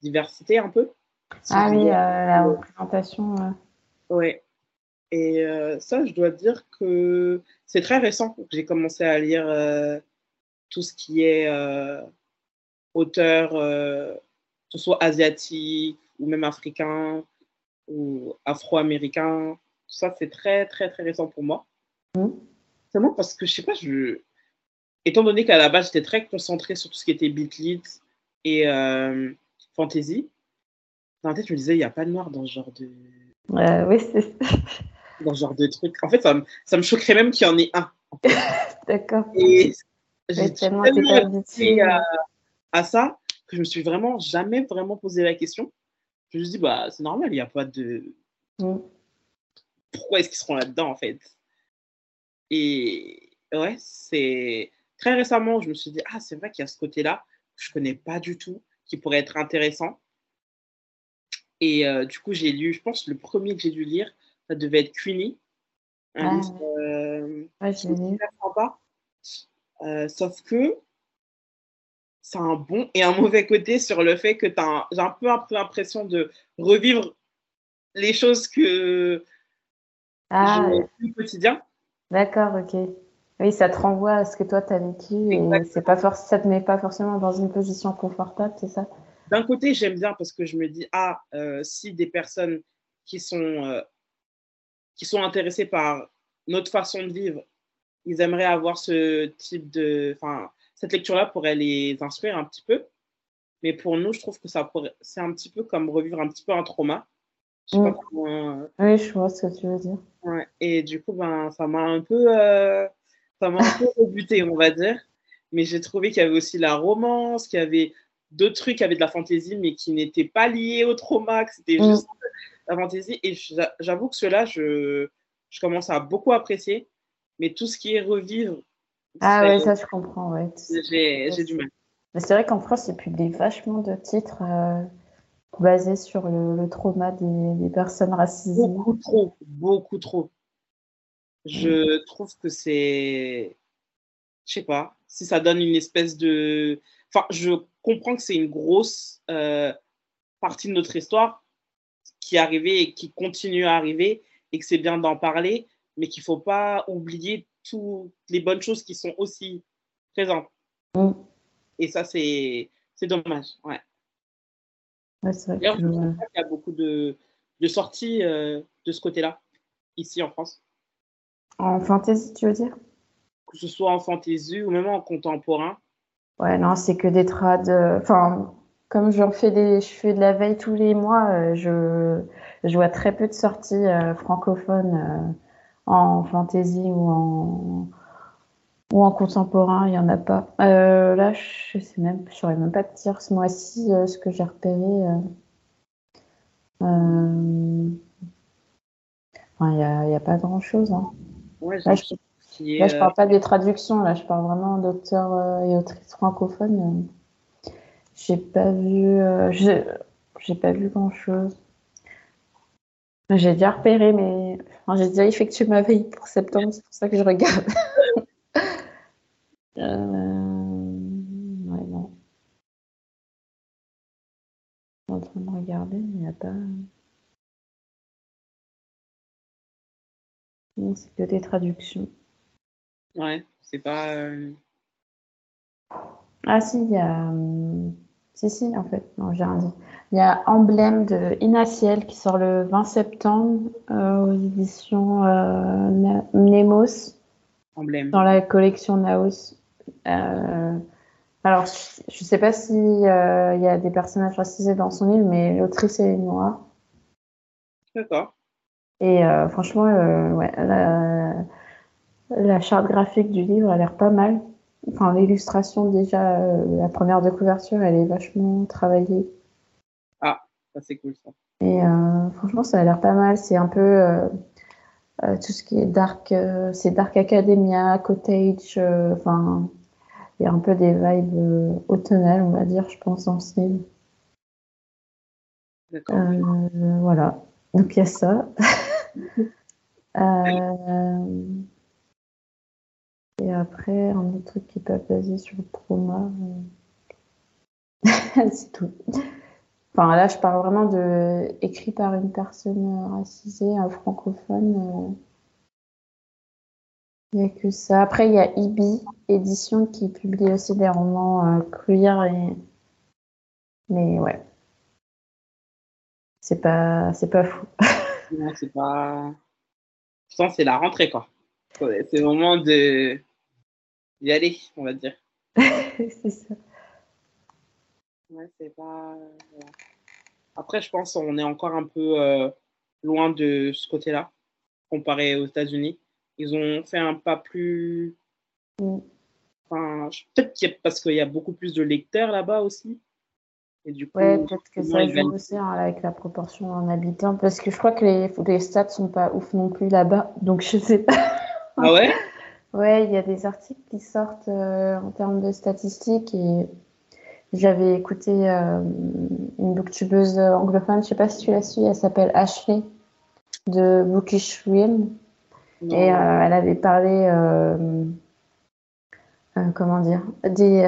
diversité un peu. ah oui, la représentation. Ouais. Et euh, ça, je dois dire que c'est très récent que j'ai commencé à lire euh, tout ce qui est euh, auteur, que ce soit asiatique ou même africain ou afro-américain. Tout ça, c'est très, très, très récent pour moi. C'est mmh. Seulement parce que, je sais pas, je... étant donné qu'à la base, j'étais très concentrée sur tout ce qui était beatlit et fantasy, dans la tête, je me disais, il n'y a pas de noir dans ce genre de... oui, c'est dans ce genre de truc. En fait, ça me, ça me choquerait même qu'il y en ait un. D'accord. Et j'ai tellement été à, à, ça que je me suis vraiment jamais vraiment posé la question. Je me suis dit, bah, c'est normal, il n'y a pas de. Mm. Pourquoi est-ce qu'ils seront là-dedans, en fait? Et ouais, c'est. Très récemment, je me suis dit, ah, c'est vrai qu'il y a ce côté-là que je connais pas du tout, qui pourrait être intéressant. Et euh, du coup, j'ai lu, je pense, le premier que j'ai dû lire, ça devait être Queenie. Un Ah, euh, ouais, super sympa. Euh, sauf que c'est un bon et un mauvais côté sur le fait que j'ai un peu l'impression de revivre les choses que Ah, j'ai au quotidien. d'accord, ok. Oui, ça te renvoie à ce que toi t'as vécu et c'est pas ça te met pas forcément dans une position confortable, c'est ça? D'un côté, j'aime bien parce que je me dis, ah, euh, si des personnes qui sont, euh, qui sont intéressées par notre façon de vivre, ils aimeraient avoir ce type de... Enfin, cette lecture-là pourrait les inspirer un petit peu. Mais pour nous, je trouve que ça pourrait... c'est un petit peu comme revivre un petit peu un trauma. Je sais pas Mm. comment, euh, Oui, je vois ce que tu veux dire. Ouais, et du coup, ben, ça m'a un peu, euh, ça m'a un peu rebuté, on va dire. Mais j'ai trouvé qu'il y avait aussi la romance, qu'il y avait d'autres trucs, qu'il y avait de la fantaisie, mais qui n'étaient pas liés au trauma, que c'était Mm. juste la fantaisie. Et j'a- j'avoue que ceux-là, je, je commence à beaucoup apprécier. Mais tout ce qui est revivre, Ah ouais, ça je comprends, ouais. j'ai j'ai du mal. C'est vrai qu'en France, ils publient vachement de titres euh, basés sur le, le trauma des, des personnes racisées. Beaucoup trop, beaucoup trop. Je trouve que c'est. Je sais pas, si ça donne une espèce de. Enfin, je comprends que c'est une grosse euh, partie de notre histoire qui est arrivée et qui continue à arriver et que c'est bien d'en parler, mais qu'il faut pas oublier toutes les bonnes choses qui sont aussi présentes. Mm. Et ça, c'est dommage. Ouais. D'ailleurs, je je- qu'il y a beaucoup de, de sorties euh, de ce côté-là, ici en France. En fantasy, tu veux dire? que ce soit en fantasy ou même en contemporain. Ouais, non, c'est que des trades. euh, Enfin, comme j'en fais des, je fais de la veille tous les mois, euh, je, je vois très peu de sorties euh, francophones en fantasy ou en ou en contemporain. Il y en a pas. Euh, là, je sais même, je saurais même pas te dire ce mois-ci euh, ce que j'ai repéré. euh. Euh, Enfin, il y a, il a pas grand-chose. hein. Ouais, Là, je, est, là, je euh, parle pas des traductions. Là, je parle vraiment d'auteurs euh, et autrices francophones. J'ai pas vu, euh, j'ai j'ai pas vu grand-chose. J'ai déjà repéré, mais enfin, j'ai déjà effectué ma veille pour septembre, c'est pour ça que je regarde. Euh, ouais, non. Je suis en train de regarder, mais il n'y a pas. Non, c'est que des traductions. ouais, c'est pas. euh, Ah si, il y a... hum, Si, si, en fait, non, j'ai rien dit. Il y a Emblème de Inaciel qui sort le 20 septembre euh, aux éditions euh, Na- Nemos emblème. dans la collection Naos. Euh, alors, je ne sais pas si euh, il y a des personnages racisés dans son livre, mais l'autrice est noire. D'accord. Et euh, franchement, euh, ouais, la, la charte graphique du livre a l'air pas mal. Enfin, l'illustration, déjà, euh, la première de couverture, elle est vachement travaillée. Ça, c'est cool, ça. Et franchement, ça a l'air pas mal. C'est un peu tout ce qui est dark, c'est Dark Academia, Cottage. Enfin, il y a un peu des vibes automnales, on va dire, je pense, ce livre. D'accord. Voilà. Donc il y a ça. Euh, Et après, un autre truc qui n'est pas basé sur le trauma. euh, C'est tout. Enfin, là, je parle vraiment de écrit par une personne euh, racisée, un francophone. euh. Il n'y a que ça. Après, il y a Ibi Édition qui publie aussi des romans euh, queer. Et... Mais ouais. C'est pas, c'est pas fou. Non, c'est pas. Que c'est la rentrée, quoi. C'est le moment de d'y aller, on va dire. c'est ça. Ouais, c'est pas. Après, je pense qu'on est encore un peu euh, loin de ce côté-là, comparé aux États-Unis. Ils ont fait un pas plus. Mm. Enfin, peut-être qu'il y a- parce qu'il y a beaucoup plus de lecteurs là-bas aussi. Et du coup, Ouais, peut-être que ça joue aussi hein, avec la proportion en habitants, parce que je crois que les, les stats sont pas ouf non plus là-bas, donc je sais pas. Ah ouais? Ouais, il y a des articles qui sortent euh, en termes de statistiques et J'avais écouté une booktubeuse anglophone, je sais pas si tu l'as su, elle s'appelle Ashley de Bookish Realm. Et elle avait parlé, comment dire, des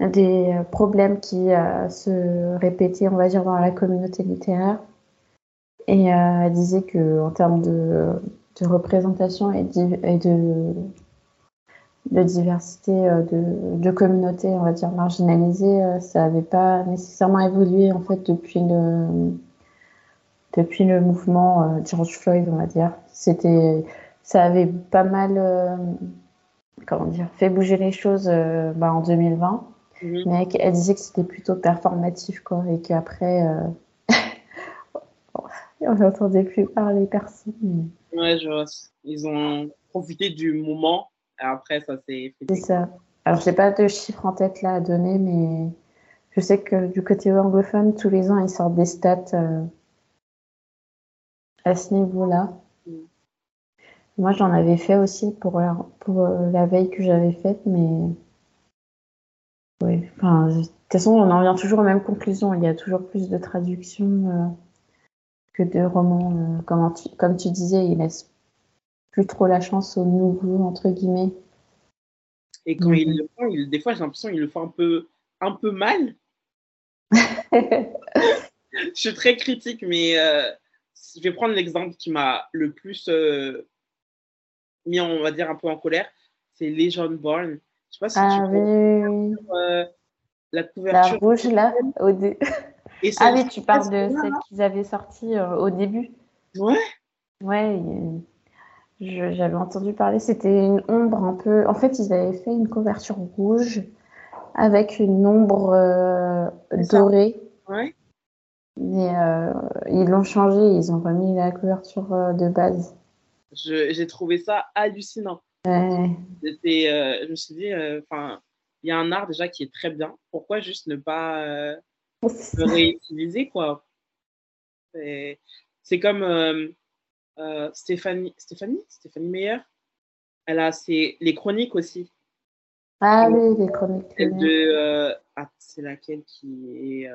des problèmes qui euh, se répétaient, on va dire, dans la communauté littéraire. Et euh, elle disait que en termes de, représentation et, de, diversité euh, de, de communautés, on va dire, marginalisées, ça n'avait pas nécessairement évolué en fait depuis le, depuis le mouvement George Floyd, on va dire. C'était, ça avait pas mal, comment dire, fait bouger les choses bah, en 2020. Mhm. Mais elle disait que c'était plutôt performatif, quoi, et qu'après, euh... on n'entendait plus parler personne. Ouais, je vois. Ils ont profité du moment, et après, ça s'est fait. C'est ça. Alors, je n'ai pas de chiffres en tête là à donner, mais je sais que du côté anglophone, tous les ans, ils sortent des stats euh, à ce niveau-là. Mhm. Moi, j'en avais fait aussi pour la, pour euh, la veille que j'avais faite, mais oui, enfin, de toute façon, on en vient toujours aux mêmes conclusions. Il y a toujours plus de traductions euh, que de romans. Euh, comme, tu, comme tu disais, ils laissent plus trop la chance aux nouveaux, entre guillemets. Et quand ils le font, des fois, j'ai l'impression qu'ils le font un peu, un peu mal. je suis très critique, mais euh, je vais prendre l'exemple qui m'a le plus mis, on va dire, un peu en colère. C'est Legion Born je sais pas si ah, tu oui. Euh, la couverture. La rouge, là, au dé... Ah oui, tu parles de celle qu'ils avaient sortie euh, au début. Ouais. Ouais, j'avais entendu parler. C'était une ombre un peu. En fait, ils avaient fait une couverture rouge avec une ombre euh, dorée. Ouais. Mais ils l'ont changé, ils ont remis la couverture de base. J'ai trouvé ça hallucinant. C'était, euh, je me suis dit, euh, enfin, il y a un art déjà qui est très bien. Pourquoi juste ne pas euh, le réutiliser, quoi? C'est comme Stéphanie, Stéphanie, Stéphanie Meyer? Elle a ses, les chroniques aussi. Ah oui, les chroniques. De, ah, c'est laquelle qui est.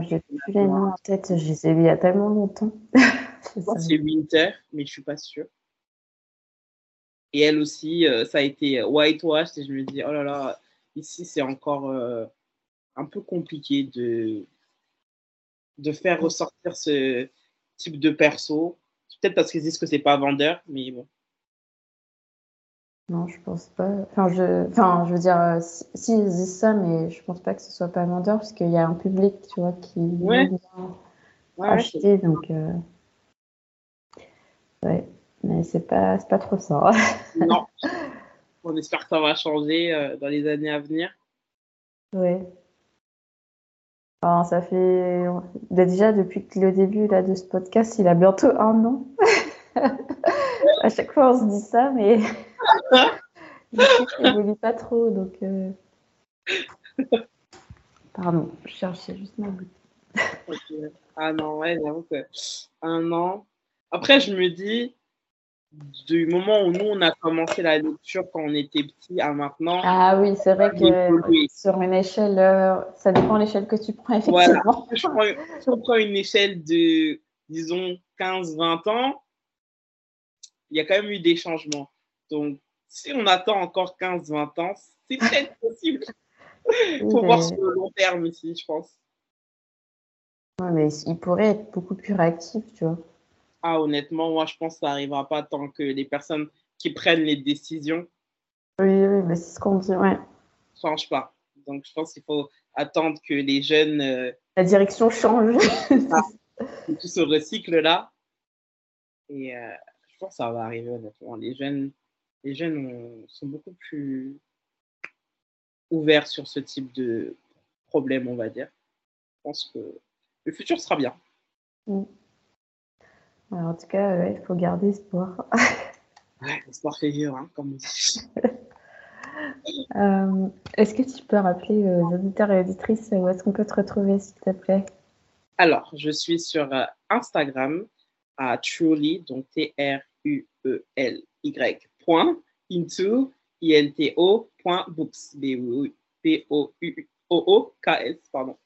J'ai plus les noms en tête, je les ai il y a tellement longtemps. c'est Winter, mais je suis pas sûre. Et elle aussi, euh, ça a été whitewash. Et je me dis, oh là là, ici, c'est encore euh, un peu compliqué de, de faire ressortir ce type de perso. Peut-être parce qu'ils disent que c'est pas vendeur, mais bon. Non, je pense pas. Enfin, je, enfin, je veux dire, euh, si, ils disent ça, mais je pense pas que ce soit pas vendeur, parce qu'il y a un public, tu vois, qui ouais. acheter, donc. Ouais. Mais c'est pas, pas trop ça. non. On espère que ça va changer euh, dans les années à venir. Oui. ça fait bah, déjà depuis le début là, de ce podcast, il a bientôt un an. à chaque fois, on se dit ça, mais je n'évolue pas trop. Donc, euh. Pardon, je cherchais juste ma boutique. Ah non, ouais, j'avoue que un an. Après, je me dis, du moment où nous, on a commencé la lecture quand on était petit à maintenant. Ah oui, c'est vrai que sur une échelle, euh, ça dépend de l'échelle que tu prends, effectivement. si on prend une échelle de, disons, 15-20 ans, il y a quand même eu des changements. Donc, si on attend encore 15-20 ans, c'est peut-être possible. Il faut voir sur le long terme ici, je pense. Oui, mais il pourrait être beaucoup plus réactif, tu vois. Ah, honnêtement, moi, je pense que ça n'arrivera pas tant que les personnes qui prennent les décisions. Oui, oui, mais c'est ce qu'on dit, ouais. Pas. Donc, je pense qu'il faut attendre que les jeunes. Euh, La direction change. tout se recycle là. Et euh, je pense que ça va arriver, honnêtement. Les jeunes, les jeunes sont beaucoup plus ouverts sur ce type de problème, on va dire. Je pense que le futur sera bien. Mm en tout cas, il faut garder espoir. ouais, l'espoir fait vivre, hein, comme on dit. Euh, est-ce que tu peux rappeler euh, aux auditeurs et auditrices où est-ce qu'on peut te retrouver, s'il te plaît? Alors, je suis sur euh, Instagram à truly, donc T-R-U-E-L-Y, point, into, I-N-T-O, point, books, b P-O-O-K-S, pardon.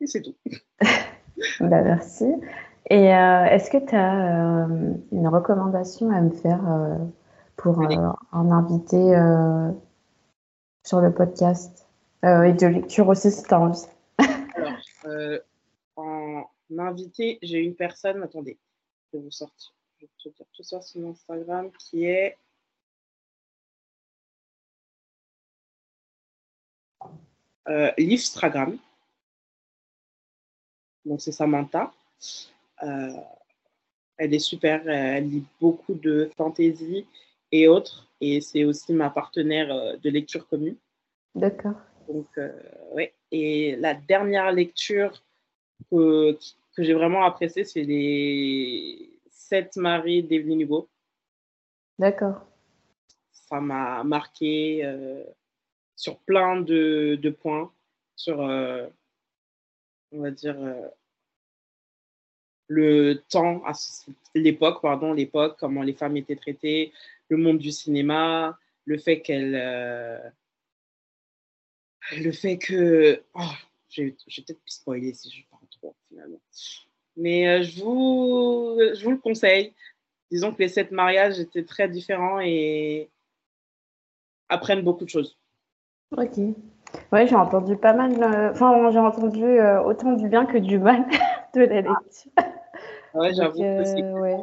Et c'est tout. bah, merci. Et euh, est-ce que tu as euh, une recommandation à me faire euh, pour en inviter sur le podcast et de lecture aussi si tu as envie? Alors, en invité, j'ai une personne, attendez, je vais vous sortir, je vais te dire tout ça sur Instagram, qui est Livstragram. Donc, c'est Samantha. Euh, elle est super, elle lit beaucoup de fantaisie et autres. Et c'est aussi ma partenaire euh, de lecture commune. D'accord. Donc, euh, oui. Et la dernière lecture que, que j'ai vraiment appréciée, c'est les Sept maris d'Evelyn Hugo. D'accord. Ça m'a marqué sur plein de, de points, sur, on va dire, le temps, l'époque, pardon, l'époque, comment les femmes étaient traitées, le monde du cinéma, le fait qu'elle. Euh, le fait que. Oh, je vais peut-être spoiler si je parle trop, finalement. Mais euh, je, vous, je vous le conseille. Disons que les sept mariages étaient très différents et apprennent beaucoup de choses. Ok. Ouais, j'ai entendu pas mal. Enfin, j'ai entendu euh, autant du bien que du mal de la lecture. Ouais, j'avoue euh,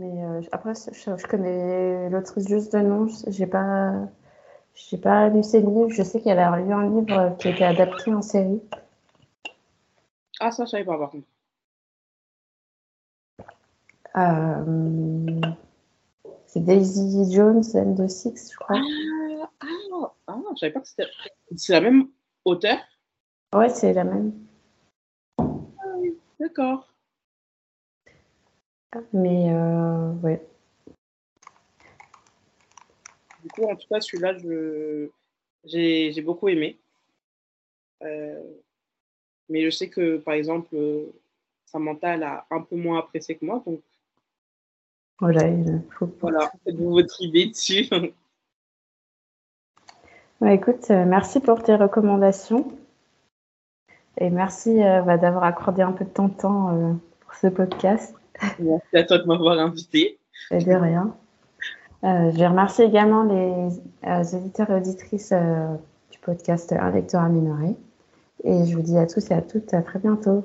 Mais euh, après, je, connais l'autrice juste de nom. J'ai pas, j'ai pas lu ses livres. Je sais qu'elle a lu un livre qui a été adapté en série. Ah, ça, je savais pas par contre. Euh, c'est Daisy Jones and the Six, je crois. Ah, ah, ah je savais pas que c'était. C'est la même auteur Ouais, c'est la même. D'accord. Mais euh, ouais. Du coup, en tout cas, celui-là, je... j'ai beaucoup aimé. Euh, mais je sais que, par exemple, Samantha, elle a un peu moins apprécié que moi. Donc, voilà, il faut voilà faites-vous votre idée dessus. Bah, écoute, euh, merci pour tes recommandations. Et merci euh, bah, d'avoir accordé un peu de ton temps euh, pour ce podcast. Merci à toi de m'avoir invité. Et de rien. Euh, je remercie également les éditeurs et auditrices du podcast Un lecteur amélioré. Et je vous dis à tous et à toutes à très bientôt.